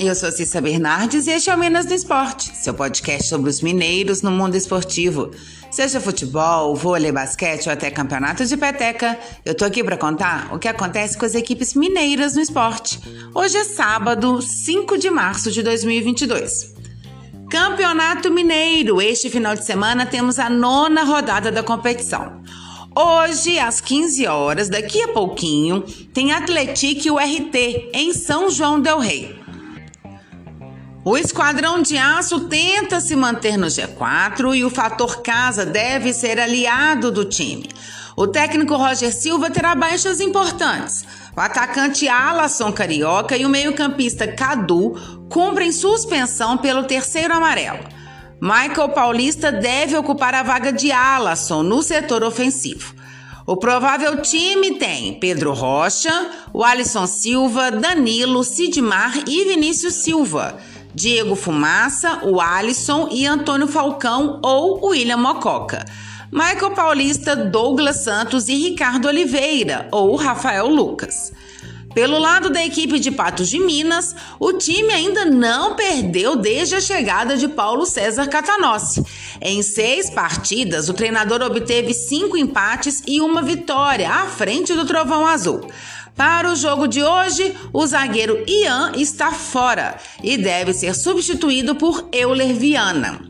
Eu sou Cissa Bernardes e este é o Minas do Esporte, seu podcast sobre os mineiros no mundo esportivo. Seja futebol, vôlei, basquete ou até campeonato de peteca, eu tô aqui para contar o que acontece com as equipes mineiras no esporte. Hoje é sábado, 5 de março de 2022. Campeonato Mineiro. Este final de semana temos a nona rodada da competição. Hoje, às 15 horas, daqui a pouquinho, tem Atlético e o RT em São João del Rei. O Esquadrão de Aço tenta se manter no G4 e o fator casa deve ser aliado do time. O técnico Roger Silva terá baixas importantes. O atacante Alasson Carioca e o meio-campista Cadu cumprem suspensão pelo terceiro amarelo. Michael Paulista deve ocupar a vaga de Alasson no setor ofensivo. O provável time tem Pedro Rocha, o Alisson Silva, Danilo, Sidmar e Vinícius Silva. Diego Fumaça, o Alisson e Antônio Falcão ou William Mococa. Michael Paulista, Douglas Santos e Ricardo Oliveira ou Rafael Lucas. Pelo lado da equipe de Patos de Minas, o time ainda não perdeu desde a chegada de Paulo César Catanossi. Em seis partidas, o treinador obteve cinco empates e uma vitória à frente do Trovão Azul. Para o jogo de hoje, o zagueiro Ian está fora e deve ser substituído por Euler Viana.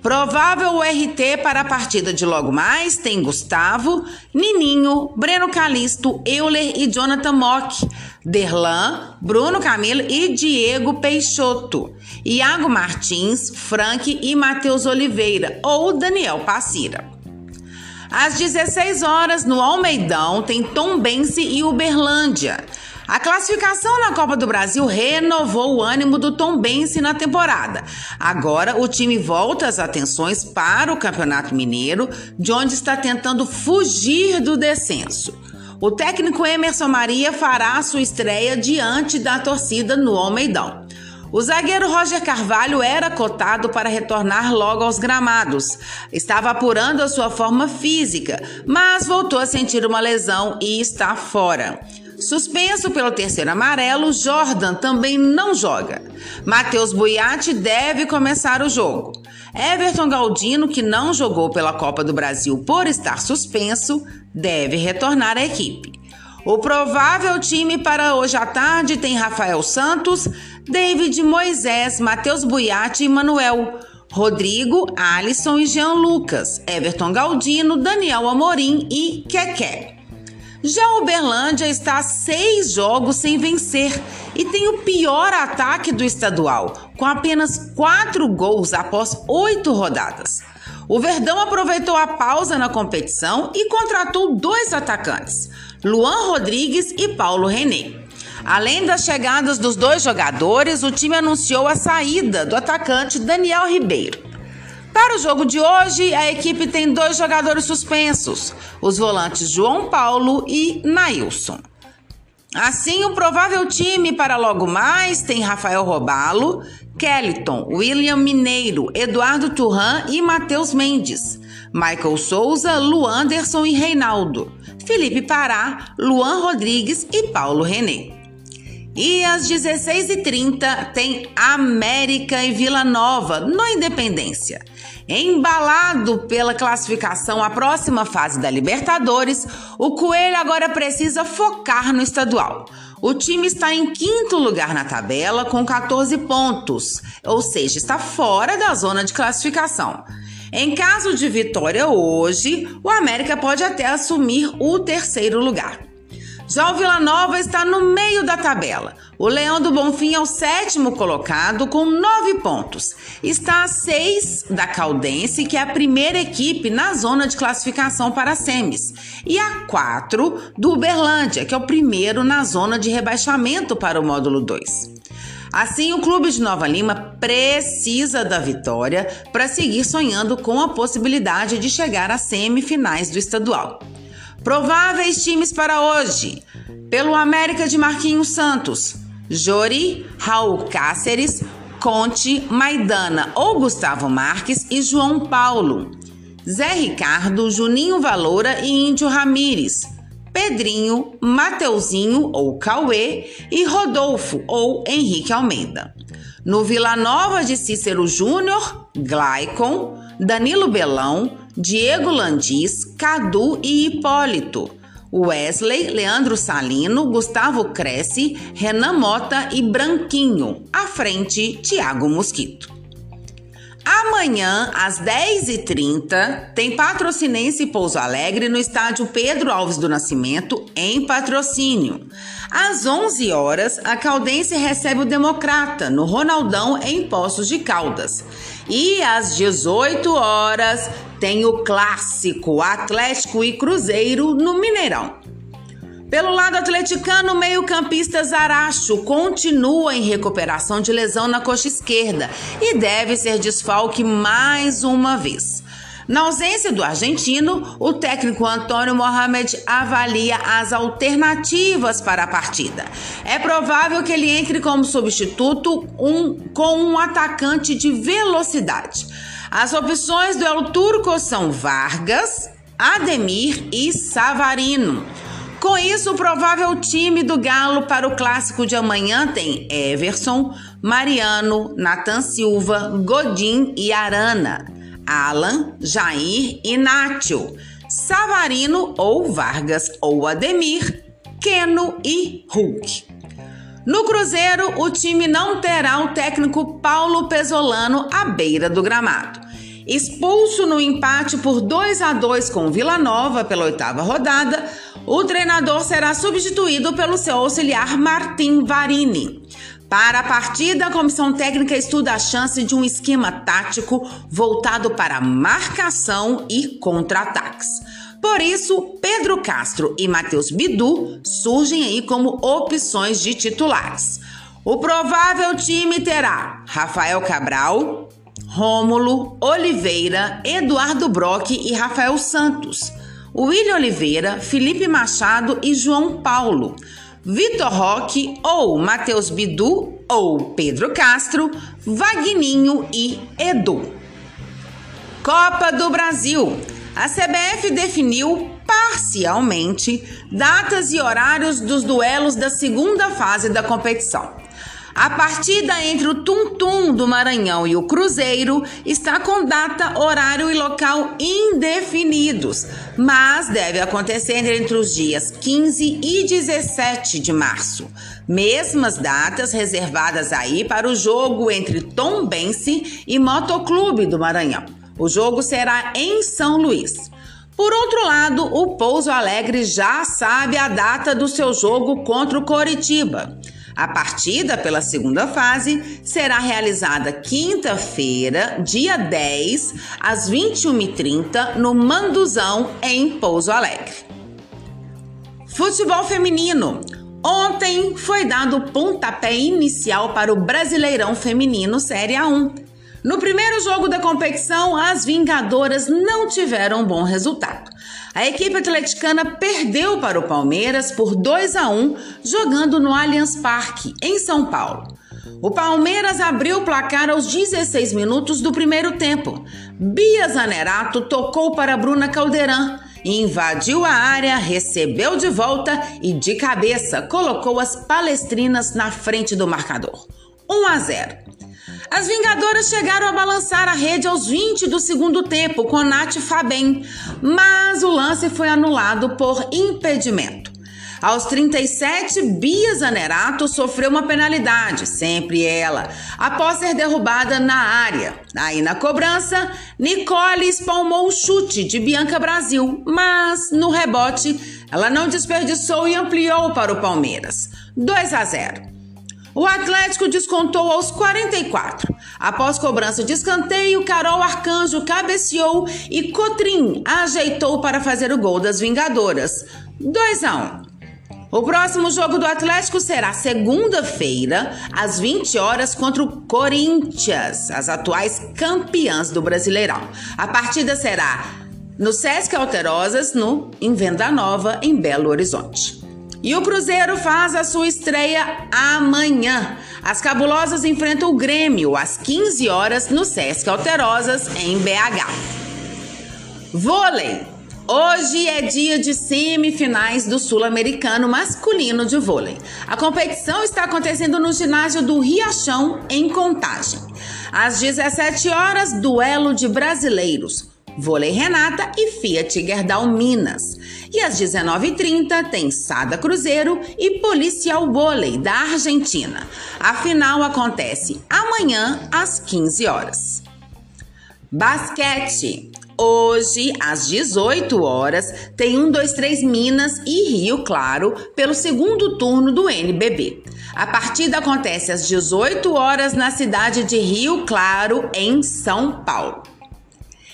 Provável RT para a partida de logo mais tem Gustavo, Nininho, Breno Calisto, Euler e Jonathan Mock, Derlan, Bruno Camilo e Diego Peixoto, Iago Martins, Frank e Matheus Oliveira ou Daniel Passira. Às 16 horas, no Almeidão, tem Tombense e Uberlândia. A classificação na Copa do Brasil renovou o ânimo do Tombense na temporada. Agora o time volta as atenções para o Campeonato Mineiro, de onde está tentando fugir do descenso. O técnico Emerson Maria fará sua estreia diante da torcida no Almeidão. O zagueiro Roger Carvalho era cotado para retornar logo aos gramados. Estava apurando a sua forma física, mas voltou a sentir uma lesão e está fora. Suspenso pelo terceiro amarelo, Jordan também não joga. Matheus Buiati deve começar o jogo. Everton Galdino, que não jogou pela Copa do Brasil por estar suspenso, deve retornar à equipe. O provável time para hoje à tarde tem Rafael Santos, David Moisés, Matheus Buiati e Manuel. Rodrigo, Alisson e Jean Lucas, Everton Galdino, Daniel Amorim e Keké. Já o Uberlândia está seis jogos sem vencer e tem o pior ataque do estadual, com apenas quatro gols após oito rodadas. O Verdão aproveitou a pausa na competição e contratou dois atacantes, Luan Rodrigues e Paulo René. Além das chegadas dos dois jogadores, o time anunciou a saída do atacante Daniel Ribeiro. Para o jogo de hoje, a equipe tem dois jogadores suspensos, os volantes João Paulo e Nailson. Assim, o provável time para logo mais tem Rafael Robalo, Kellyton, William Mineiro, Eduardo Turran e Matheus Mendes, Michael Souza, Luanderson e Reinaldo, Felipe Pará, Luan Rodrigues e Paulo René. E às 16h30 tem América e Vila Nova, no Independência. Embalado pela classificação à próxima fase da Libertadores, o Coelho agora precisa focar no estadual. O time está em quinto lugar na tabela com 14 pontos, ou seja, está fora da zona de classificação. Em caso de vitória hoje, o América pode até assumir o terceiro lugar. Já o Vila Nova está no meio da tabela. O Leão do Bonfim é o sétimo colocado com nove pontos. Está a seis da Caldense, que é a primeira equipe na zona de classificação para semis, e a quatro do Uberlândia, que é o primeiro na zona de rebaixamento para o módulo 2. Assim, o clube de Nova Lima precisa da vitória para seguir sonhando com a possibilidade de chegar às semifinais do estadual. Prováveis times para hoje: pelo América de Marquinhos Santos, Jori, Raul Cáceres, Conte, Maidana ou Gustavo Marques e João Paulo. Zé Ricardo, Juninho Valoura e Índio Ramires. Pedrinho, Mateuzinho ou Cauê e Rodolfo ou Henrique Almeida. No Vila Nova de Cícero Júnior, Glaicon, Danilo Belão, Diego Landis, Cadu e Hipólito. Wesley, Leandro Salino, Gustavo Cresce, Renan Mota e Branquinho. À frente, Tiago Mosquito. Amanhã, às 10h30, tem Patrocinense Pouso Alegre no estádio Pedro Alves do Nascimento, em patrocínio. Às 11 horas, a Caldense recebe o Democrata, no Ronaldão, em Poços de Caldas. E às 18 horas, tem o clássico Atlético e Cruzeiro no Mineirão. Pelo lado atleticano, o meio-campista Zaracho continua em recuperação de lesão na coxa esquerda e deve ser desfalque mais uma vez. Na ausência do argentino, o técnico Antônio Mohamed avalia as alternativas para a partida. É provável que ele entre como substituto um, com um atacante de velocidade. As opções do El Turco são Vargas, Ademir e Savarino. Com isso, o provável time do Galo para o clássico de amanhã tem Everson, Mariano, Nathan Silva, Godin e Arana, Alan, Jair Nátio, Savarino ou Vargas ou Ademir, Keno e Hulk. No Cruzeiro, o time não terá o técnico Paulo Pesolano à beira do gramado. Expulso no empate por 2 a 2 com Vila Nova pela oitava rodada, o treinador será substituído pelo seu auxiliar Martim Varini. Para a partida, a comissão técnica estuda a chance de um esquema tático voltado para marcação e contra-ataques. Por isso, Pedro Castro e Matheus Bidu surgem aí como opções de titulares. O provável time terá Rafael Cabral, Rômulo, Oliveira, Eduardo Brock e Rafael Santos. William Oliveira, Felipe Machado e João Paulo, Vitor Roque ou Matheus Bidu ou Pedro Castro, Vagninho e Edu. Copa do Brasil. A CBF definiu parcialmente datas e horários dos duelos da segunda fase da competição. A partida entre o Tum-Tum do Maranhão e o Cruzeiro está com data, horário e local indefinidos, mas deve acontecer entre os dias 15 e 17 de março. Mesmas datas reservadas aí para o jogo entre Tom Bense e Motoclube do Maranhão. O jogo será em São Luís. Por outro lado, o Pouso Alegre já sabe a data do seu jogo contra o Coritiba. A partida pela segunda fase será realizada quinta-feira, dia 10, às 21h30, no Manduzão, em Pouso Alegre. Futebol feminino. Ontem foi dado o pontapé inicial para o Brasileirão Feminino Série A1. No primeiro jogo da competição, as Vingadoras não tiveram bom resultado. A equipe atleticana perdeu para o Palmeiras por 2 a 1, jogando no Allianz Parque, em São Paulo. O Palmeiras abriu o placar aos 16 minutos do primeiro tempo. Bia Zanerato tocou para Bruna Caldeirão, invadiu a área, recebeu de volta e de cabeça colocou as palestrinas na frente do marcador. 1 a 0. As Vingadoras chegaram a balançar a rede aos 20 do segundo tempo com Nath Fabem, mas o lance foi anulado por impedimento. Aos 37, Bia Zanerato sofreu uma penalidade, sempre ela, após ser derrubada na área. Aí na cobrança, Nicole espalmou o chute de Bianca Brasil, mas no rebote ela não desperdiçou e ampliou para o Palmeiras. 2 a 0. O Atlético descontou aos 44. Após cobrança de escanteio, Carol Arcanjo cabeceou e Cotrim ajeitou para fazer o gol das Vingadoras. 2 a 1. O próximo jogo do Atlético será segunda-feira, às 20 horas, contra o Corinthians, as atuais campeãs do Brasileirão. A partida será no Sesc Alterosas, no em Venda Nova, em Belo Horizonte. E o Cruzeiro faz a sua estreia amanhã. As cabulosas enfrentam o Grêmio às 15 horas no Sesc Alterosas, em BH. Vôlei. Hoje é dia de semifinais do Sul-Americano masculino de vôlei. A competição está acontecendo no ginásio do Riachão, em Contagem. Às 17 horas, duelo de brasileiros. Vôlei Renata e Fiat Gerdau Minas. E às 19h30 tem Sada Cruzeiro e Policial Vôlei da Argentina. A final acontece amanhã às 15 horas. Basquete. Hoje, às 18 horas, tem 1, 2, 3 Minas e Rio Claro pelo segundo turno do NBB. A partida acontece às 18 horas na cidade de Rio Claro, em São Paulo.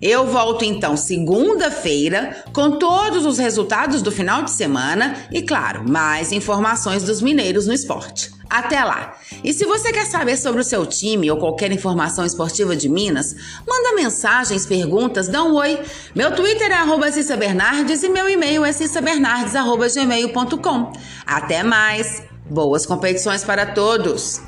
Eu volto então segunda-feira com todos os resultados do final de semana e, claro, mais informações dos mineiros no esporte. Até lá! E se você quer saber sobre o seu time ou qualquer informação esportiva de Minas, manda mensagens, perguntas, dá um oi. Meu Twitter é arroba Cissa Bernardes e meu e-mail é cissabernardes.gmail.com. Até mais! Boas competições para todos!